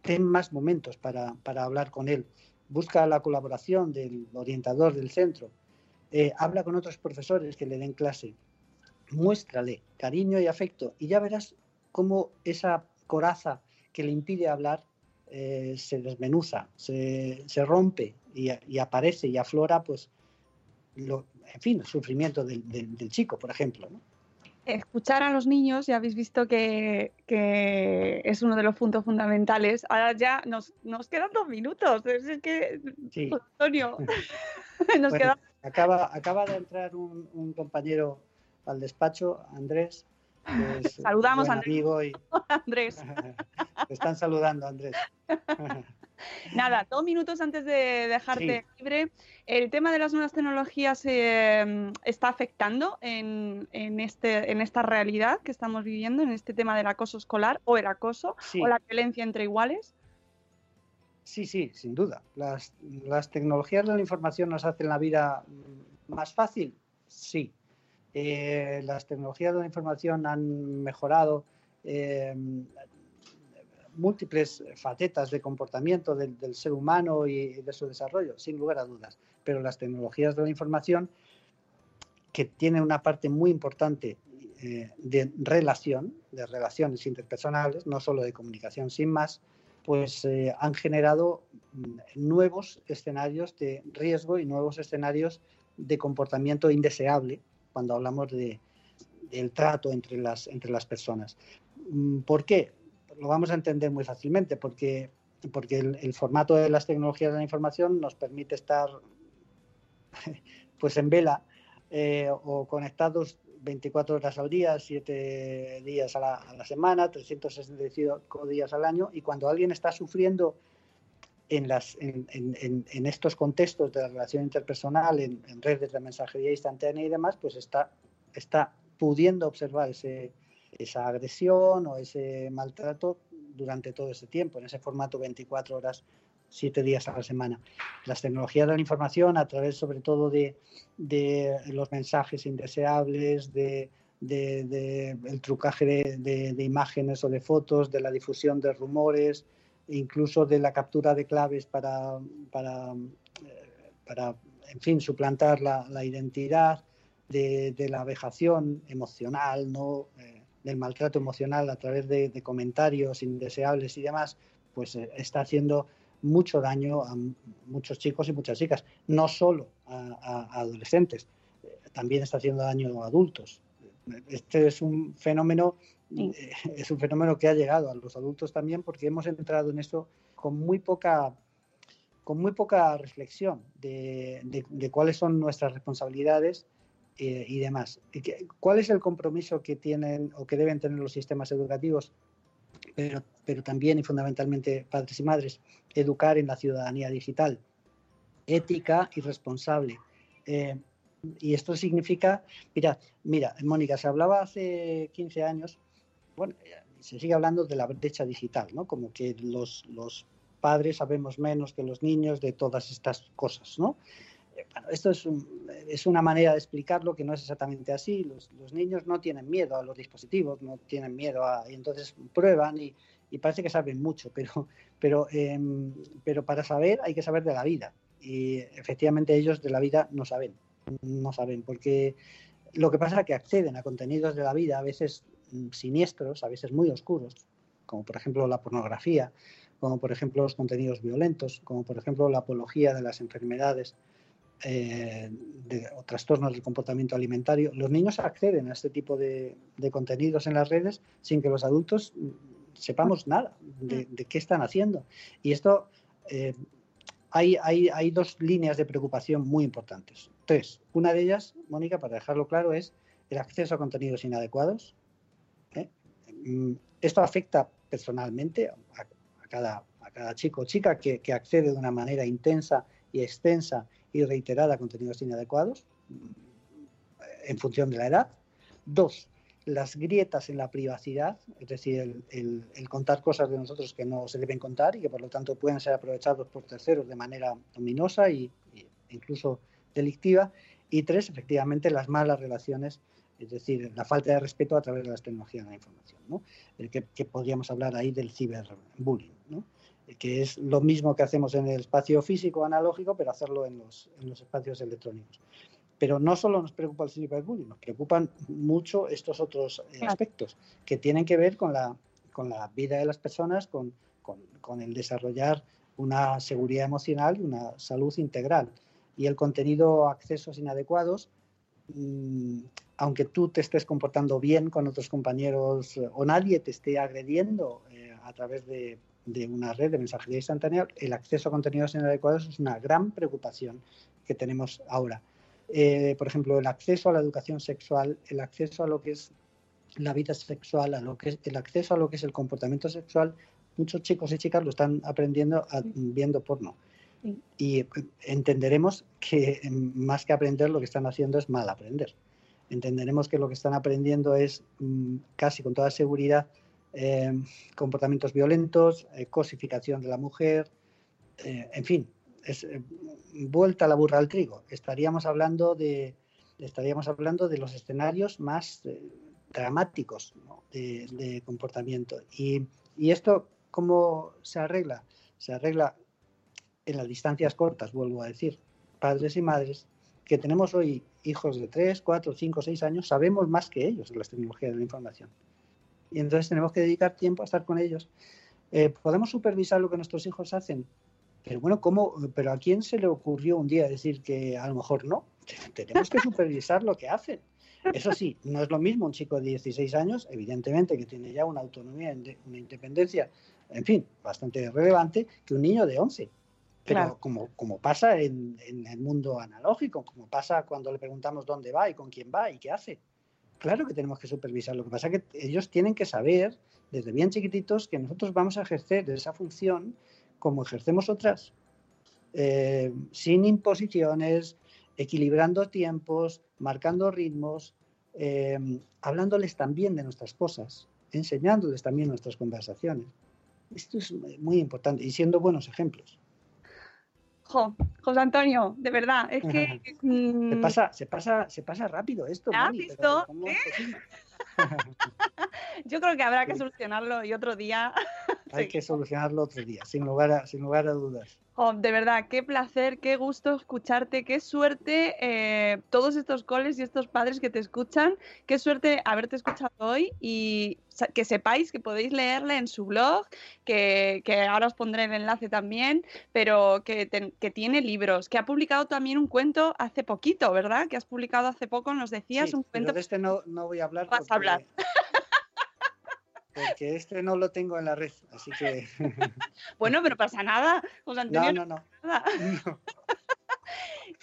Ten más momentos para, hablar con él. Busca la colaboración del orientador del centro. Eh, habla con otros profesores que le den clase. Muéstrale cariño y afecto y ya verás cómo esa coraza que le impide hablar eh, se desmenuza, se, rompe y, aparece y aflora, pues, lo, en fin, el sufrimiento del, chico, por ejemplo. Escuchar a los niños, ya habéis visto que, es uno de los puntos fundamentales. Ahora ya nos, quedan dos minutos. Es que, Antonio, nos acaba, acaba de entrar un compañero al despacho, Andrés, Saludamos a Andrés. Y... Andrés. están saludando, Andrés. Nada, dos minutos antes de dejarte libre. ¿El tema de las nuevas tecnologías eh, está afectando en, este, en esta realidad que estamos viviendo, en este tema del acoso escolar o el acoso o la violencia entre iguales? Sí, sí, sin duda. Las, las tecnologías de la información nos hacen la vida más fácil, sí. Eh, las tecnologías de la información han mejorado eh, múltiples facetas de comportamiento del, ser humano y de su desarrollo, sin lugar a dudas. Pero las tecnologías de la información, que tienen una parte muy importante eh, de relación, de relaciones interpersonales, no solo de comunicación sin más, pues han generado mm, nuevos escenarios de riesgo y nuevos escenarios de comportamiento indeseable cuando hablamos de, del trato entre las, entre las personas. Mm, ¿Por qué? Lo vamos a entender muy fácilmente, porque, porque el, formato de las tecnologías de la información nos permite estar pues en vela eh, o conectados 24 horas al día, 7 días a la, a la, semana, 365 días al año, y cuando alguien está sufriendo en, las, en, estos contextos de la relación interpersonal, en, redes de mensajería instantánea y demás, pues está, está pudiendo observar ese, esa agresión o ese maltrato durante todo ese tiempo, en ese formato 24 horas, 7 días a la semana. Las tecnologías de la información, a través sobre todo de, de los mensajes indeseables, de, de, el trucaje de, imágenes o de fotos, de la difusión de rumores, incluso de la captura de claves para, para, eh, para en fin, suplantar la, la identidad, de, de, la vejación emocional, ¿no? Eh, del maltrato emocional a través de, de, comentarios indeseables y demás, pues eh, está haciendo mucho daño a muchos chicos y muchas chicas, no solo a, a adolescentes, también está haciendo daño a adultos. Este es un fenómeno eh, es un fenómeno que ha llegado a los adultos también porque hemos entrado en eso con muy poca con muy poca reflexión de, cuáles son nuestras responsabilidades eh, y demás. ¿Cuál es el compromiso que tienen o que deben tener los sistemas educativos, pero, pero también y fundamentalmente padres y madres? Educar en la ciudadanía digital, ética y responsable. Eh, y esto significa, mira, mira, Mónica, se hablaba hace 15 años bueno, se sigue hablando de la brecha digital, ¿no? Como que los, los padres sabemos menos que los niños de todas estas cosas, ¿no? Bueno, esto es, es, una manera de explicarlo que no es exactamente así. Los, los, niños no tienen miedo a los dispositivos, no tienen miedo a... Y entonces prueban y, y parece que saben mucho, pero, pero, eh, pero para saber hay que saber de la vida. Y efectivamente ellos de la vida no saben, no saben, porque lo que pasa es que acceden a contenidos de la vida a veces siniestros, a veces muy oscuros, como por ejemplo la pornografía, como por ejemplo los contenidos violentos, como por ejemplo la apología de las enfermedades eh, o trastornos del comportamiento alimentario. Los niños acceden a este tipo de, contenidos en las redes sin que los adultos sepamos nada de, qué están haciendo. Y esto, eh, hay, hay, hay dos líneas de preocupación muy importantes. Tres. Una de ellas, Mónica, para dejarlo claro, es el acceso a contenidos inadecuados, Mm, esto afecta personalmente a, cada, a cada, chico o chica que, accede de una manera intensa y extensa y reiterada contenidos inadecuados en función de la edad, Dos, las grietas en la privacidad, es decir, el, el, contar cosas de nosotros que no se deben contar y que por lo tanto pueden ser aprovechados por terceros de manera ominosa e incluso delictiva. Y tres, efectivamente, las malas relaciones, es decir, la falta de respeto a través de las tecnologías de la información, ¿no? que, que podríamos hablar ahí del ciberbullying, ¿no? Que es lo mismo que hacemos en el espacio físico analógico, pero hacerlo en los, en los espacios electrónicos. Pero no solo nos preocupa el ciberbullying, nos preocupan mucho estos otros eh, aspectos que tienen que ver con la, con la vida de las personas, con, con, con, el desarrollar una seguridad emocional y una salud integral. Y el contenido accesos inadecuados, mmm, aunque tú te estés comportando bien con otros compañeros eh, o nadie te esté agrediendo eh, a través de, de, una red de mensajería instantánea, el acceso a contenidos inadecuados es una gran preocupación que tenemos ahora eh, por ejemplo, el acceso a la educación sexual, el acceso a lo que es la vida sexual, a lo que es, el acceso a lo que es el comportamiento sexual, muchos chicos y chicas lo están aprendiendo a, viendo porno. Y entenderemos que más que aprender lo que están haciendo es mal aprender. Entenderemos que lo que están aprendiendo es mmm, casi con toda seguridad eh, comportamientos violentos, eh, cosificación de la mujer, eh, en fin, es, eh, vuelta la burra al trigo. Estaríamos hablando de, estaríamos hablando de los escenarios más dramáticos de, de, comportamiento. Y, y, esto, ¿cómo se arregla? Se arregla en las distancias cortas, vuelvo a decir, padres y madres, que tenemos hoy hijos de 3, 4, 5, 6 años, sabemos más que ellos en las tecnologías de la información. Y entonces tenemos que dedicar tiempo a estar con ellos. Eh, ¿Podemos supervisar lo que nuestros hijos hacen? Pero bueno, ¿cómo? ¿Pero a quién se le ocurrió un día decir que a lo mejor no? Tenemos que supervisar lo que hacen. Eso sí, no es lo mismo un chico de 16 años, evidentemente, que tiene ya una autonomía, una independencia, en fin, bastante relevante, que un niño de 11. Pero claro. como, como pasa en, en, el mundo analógico, como pasa cuando le preguntamos dónde va y con quién va y qué hace. Claro que tenemos que supervisar. Lo que pasa es que ellos tienen que saber, desde bien chiquititos, que nosotros vamos a ejercer esa función como ejercemos otras, eh, sin imposiciones, equilibrando tiempos, marcando ritmos, eh, hablándoles también de nuestras cosas, enseñándoles también nuestras conversaciones. Esto es muy importante y siendo buenos ejemplos. Jo, José Antonio, de verdad, es que... se, pasa, se, pasa, se pasa rápido esto. ¿Has Moni, visto? ¿Eh? Yo creo que habrá que solucionarlo y otro día. Hay que solucionarlo otro día, sin lugar a, sin lugar a dudas. Oh, de verdad, qué placer, qué gusto escucharte, qué suerte eh, todos estos coles y estos padres que te escuchan, qué suerte haberte escuchado hoy y que sepáis que podéis leerle en su blog, que, que ahora os pondré el enlace también, pero que, te, que, tiene libros, que ha publicado también un cuento hace poquito, ¿verdad? Que has publicado hace poco, nos decías sí, un cuento. Pero de este no, no voy a hablar. Vas a hablar. Porque este no lo tengo en la red, así que... bueno, pero pasa nada, José Antonio. No, no, no. Nada. no.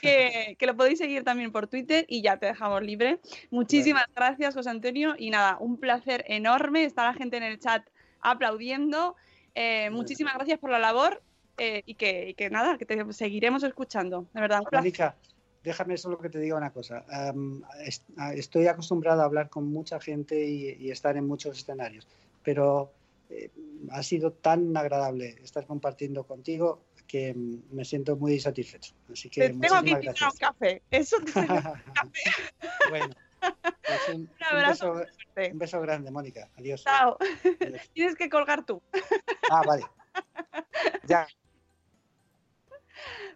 que, que, lo podéis seguir también por Twitter y ya te dejamos libre. Muchísimas bueno. gracias, José Antonio, y nada, un placer enorme. Está la gente en el chat aplaudiendo. Eh, muchísimas gracias por la labor eh, y, que, y, que, nada, que te seguiremos escuchando. De verdad, un placer. Déjame solo que te diga una cosa. Um, est estoy acostumbrado a hablar con mucha gente y, y estar en muchos escenarios, pero eh, ha sido tan agradable estar compartiendo contigo que me siento muy satisfecho. Así que te tengo que invitar un café. Eso te tengo un café. bueno. Pues un, un, abrazo un, beso, un, beso, grande, Mónica. Adiós. Chao. Adiós. Tienes que colgar tú. Ah, vale. Ya.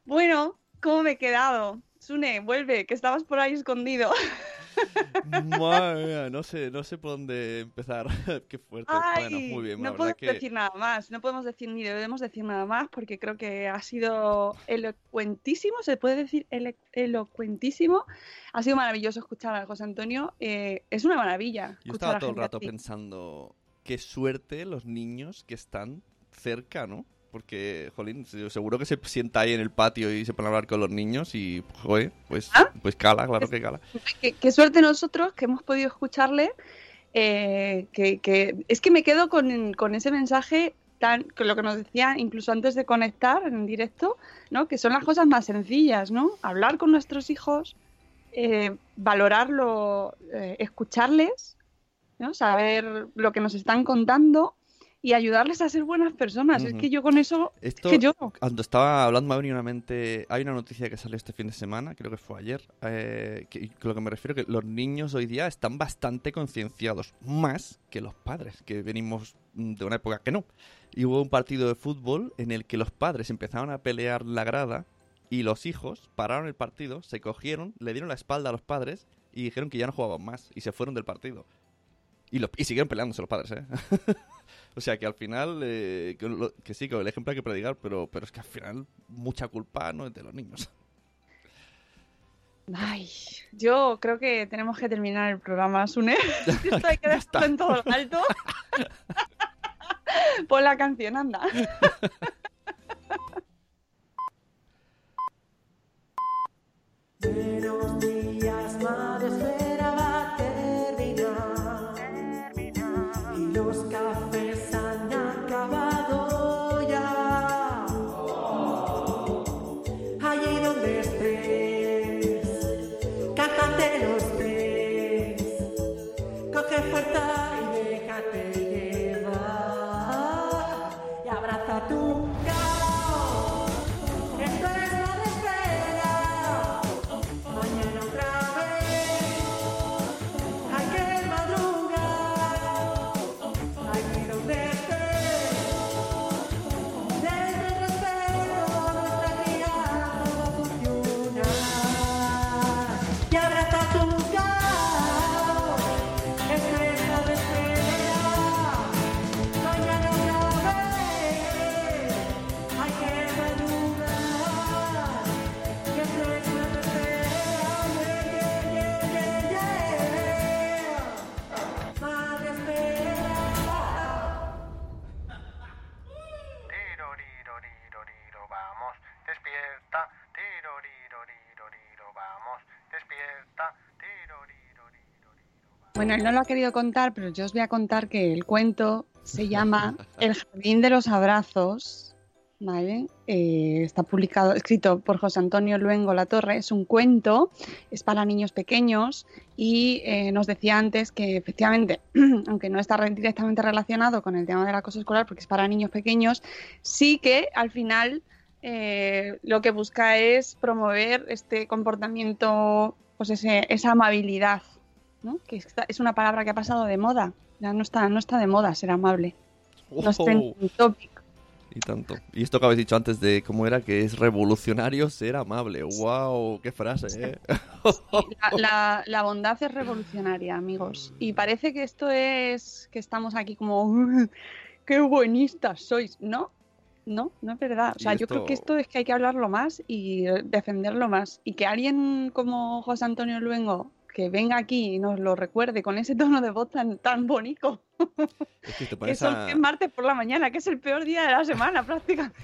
Bueno, ¿cómo me he quedado? Sune, vuelve, que estabas por ahí escondido. Madre mía, no sé, no sé por dónde empezar. Qué fuerte. Ay, bueno, muy bien. No podemos que... decir nada más, no podemos decir ni debemos decir nada más porque creo que ha sido elocuentísimo, se puede decir elo elocuentísimo. Ha sido maravilloso escuchar a José Antonio. Eh, es una maravilla. Yo estaba todo el rato pensando qué suerte los niños que están cerca, ¿no? Porque, jolín, seguro que se sienta ahí en el patio y se pone a hablar con los niños y, joder, pues, ¿Ah? pues cala, claro que cala. Qué, qué, suerte nosotros que hemos podido escucharle, eh, que, que, es que me quedo con, con ese mensaje tan, con lo que nos decía incluso antes de conectar en directo, ¿no? Que son las cosas más sencillas, ¿no? Hablar con nuestros hijos, eh, valorarlo, eh, escucharles, ¿no? saber lo que nos están contando y ayudarles a ser buenas personas. Es que yo con eso, es Esto, que yo... cuando estaba hablando, me ha venido a la mente. Hay una noticia que salió este fin de semana, creo que fue ayer. Eh, que, con lo que me refiero, que los niños hoy día están bastante concienciados, más que los padres, que venimos de una época que no. Y hubo un partido de fútbol en el que los padres empezaron a pelear la grada y los hijos pararon el partido, se cogieron, le dieron la espalda a los padres y dijeron que ya no jugaban más y se fueron del partido. Y, lo- y siguieron peleándose los padres, ¿eh? o sea que al final, eh, que, lo- que sí, que el ejemplo hay que predicar, pero, pero es que al final mucha culpa no es de los niños. Ay, yo creo que tenemos que terminar el programa, Sune. Esto hay que dejarlo en todo lo alto. Pon la canción, anda. Buenos días, madre espera Bueno, él no lo ha querido contar, pero yo os voy a contar que el cuento se llama El jardín de los abrazos. ¿Vale? Eh, está publicado, escrito por José Antonio Luengo La Torre. Es un cuento, es para niños pequeños y eh, nos decía antes que efectivamente, aunque no está re- directamente relacionado con el tema del acoso escolar porque es para niños pequeños, sí que al final eh, lo que busca es promover este comportamiento, pues ese- esa amabilidad, ¿no? que está- es una palabra que ha pasado de moda. Ya no está, no está de moda ser amable. No es topic. Y tanto. Y esto que habéis dicho antes de cómo era, que es revolucionario ser amable. ¡Wow! ¡Qué frase, eh! La, la- la bondad es revolucionaria, amigos. Y parece que esto es que estamos aquí como "Uy, qué buenistas sois. No, no, no es verdad. O sea, yo creo que esto es que hay que hablarlo más y defenderlo más. Y que alguien como José Antonio Luengo que venga aquí y nos lo recuerde con ese tono de voz tan, tan bonito, Es que te que pones son- a... que es martes por la mañana, que es el peor día de la semana prácticamente.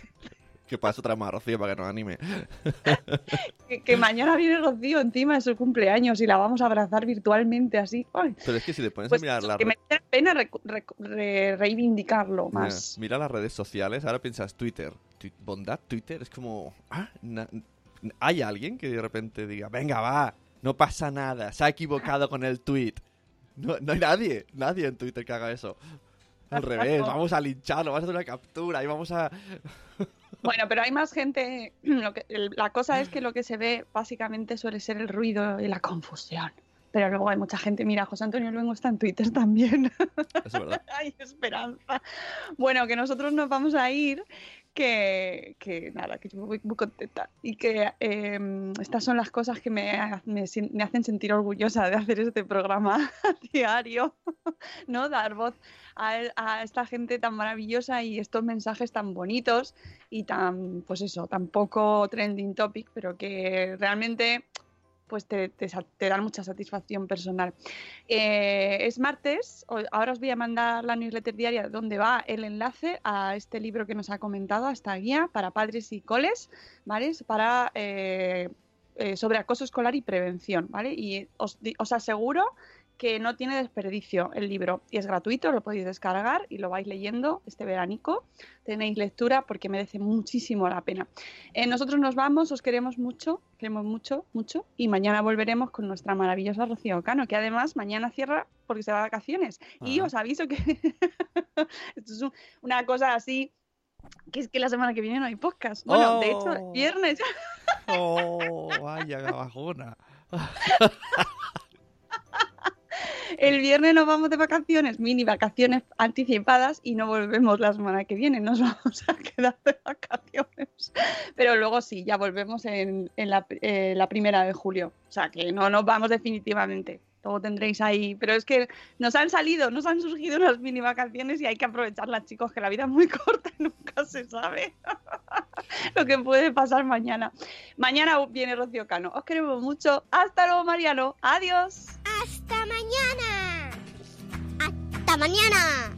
Que pasa otra más, Rocío, para que nos anime. Que, que mañana viene Rocío encima de su cumpleaños y la vamos a abrazar virtualmente así. Ay, Pero es que si te pones Pues a mirar eso, las que merece la pena re- reivindicarlo más. mira las redes sociales, ahora piensas Twitter. Twi- ¿Bondad? Twitter es como... Ah, na- ¿Hay alguien que de repente diga, venga, va, no pasa nada, se ha equivocado con el tweet? No, no hay nadie, nadie en Twitter que haga eso. Al revés, vamos a lincharlo, vamos a hacer una captura y vamos a... Bueno, pero hay más gente. lo que- la cosa es que lo que se ve básicamente suele ser el ruido y la confusión. Pero luego hay mucha gente. Mira, José Antonio Luengo está en Twitter también. Es verdad. hay esperanza. Bueno, que nosotros nos vamos a ir. Que, nada, que yo voy muy contenta. Y que eh, estas son las cosas que me, me hacen sentir orgullosa de hacer este programa diario. ¿No? Dar voz a, a esta gente tan maravillosa y estos mensajes tan bonitos y tan, pues eso, tan poco trending topic, pero que realmente pues te, te dan mucha satisfacción personal. Eh, es martes, ahora os voy a mandar la newsletter diaria donde va el enlace a este libro que nos ha comentado, a esta guía para padres y coles, ¿vale? Para, eh, eh, sobre acoso escolar y prevención, ¿vale? Y os, os aseguro que no tiene desperdicio el libro y es gratuito, lo podéis descargar y lo vais leyendo este veranico. Tenéis lectura porque merece muchísimo la pena. Eh, nosotros nos vamos, os queremos mucho, queremos mucho, mucho y mañana volveremos con nuestra maravillosa Rocío Cano, que además mañana cierra porque se va de vacaciones. Y Ah. os aviso que esto es un- una cosa así, que es que la semana que viene no hay podcast. Bueno, de hecho, Oh. viernes. Oh, vaya bajona. El viernes nos vamos de vacaciones, mini vacaciones anticipadas y no volvemos la semana que viene, nos vamos a quedar de vacaciones. Pero luego sí, ya volvemos en, eh, la primera de julio. O sea que no nos vamos definitivamente. Luego tendréis ahí, pero es que nos han salido, nos han surgido unas mini vacaciones y hay que aprovecharlas, chicos, que la vida es muy corta, nunca se sabe lo que puede pasar mañana. Mañana viene Rocío Cano. Os queremos mucho. Hasta luego, Mariano. Adiós. Hasta mañana. Mañana.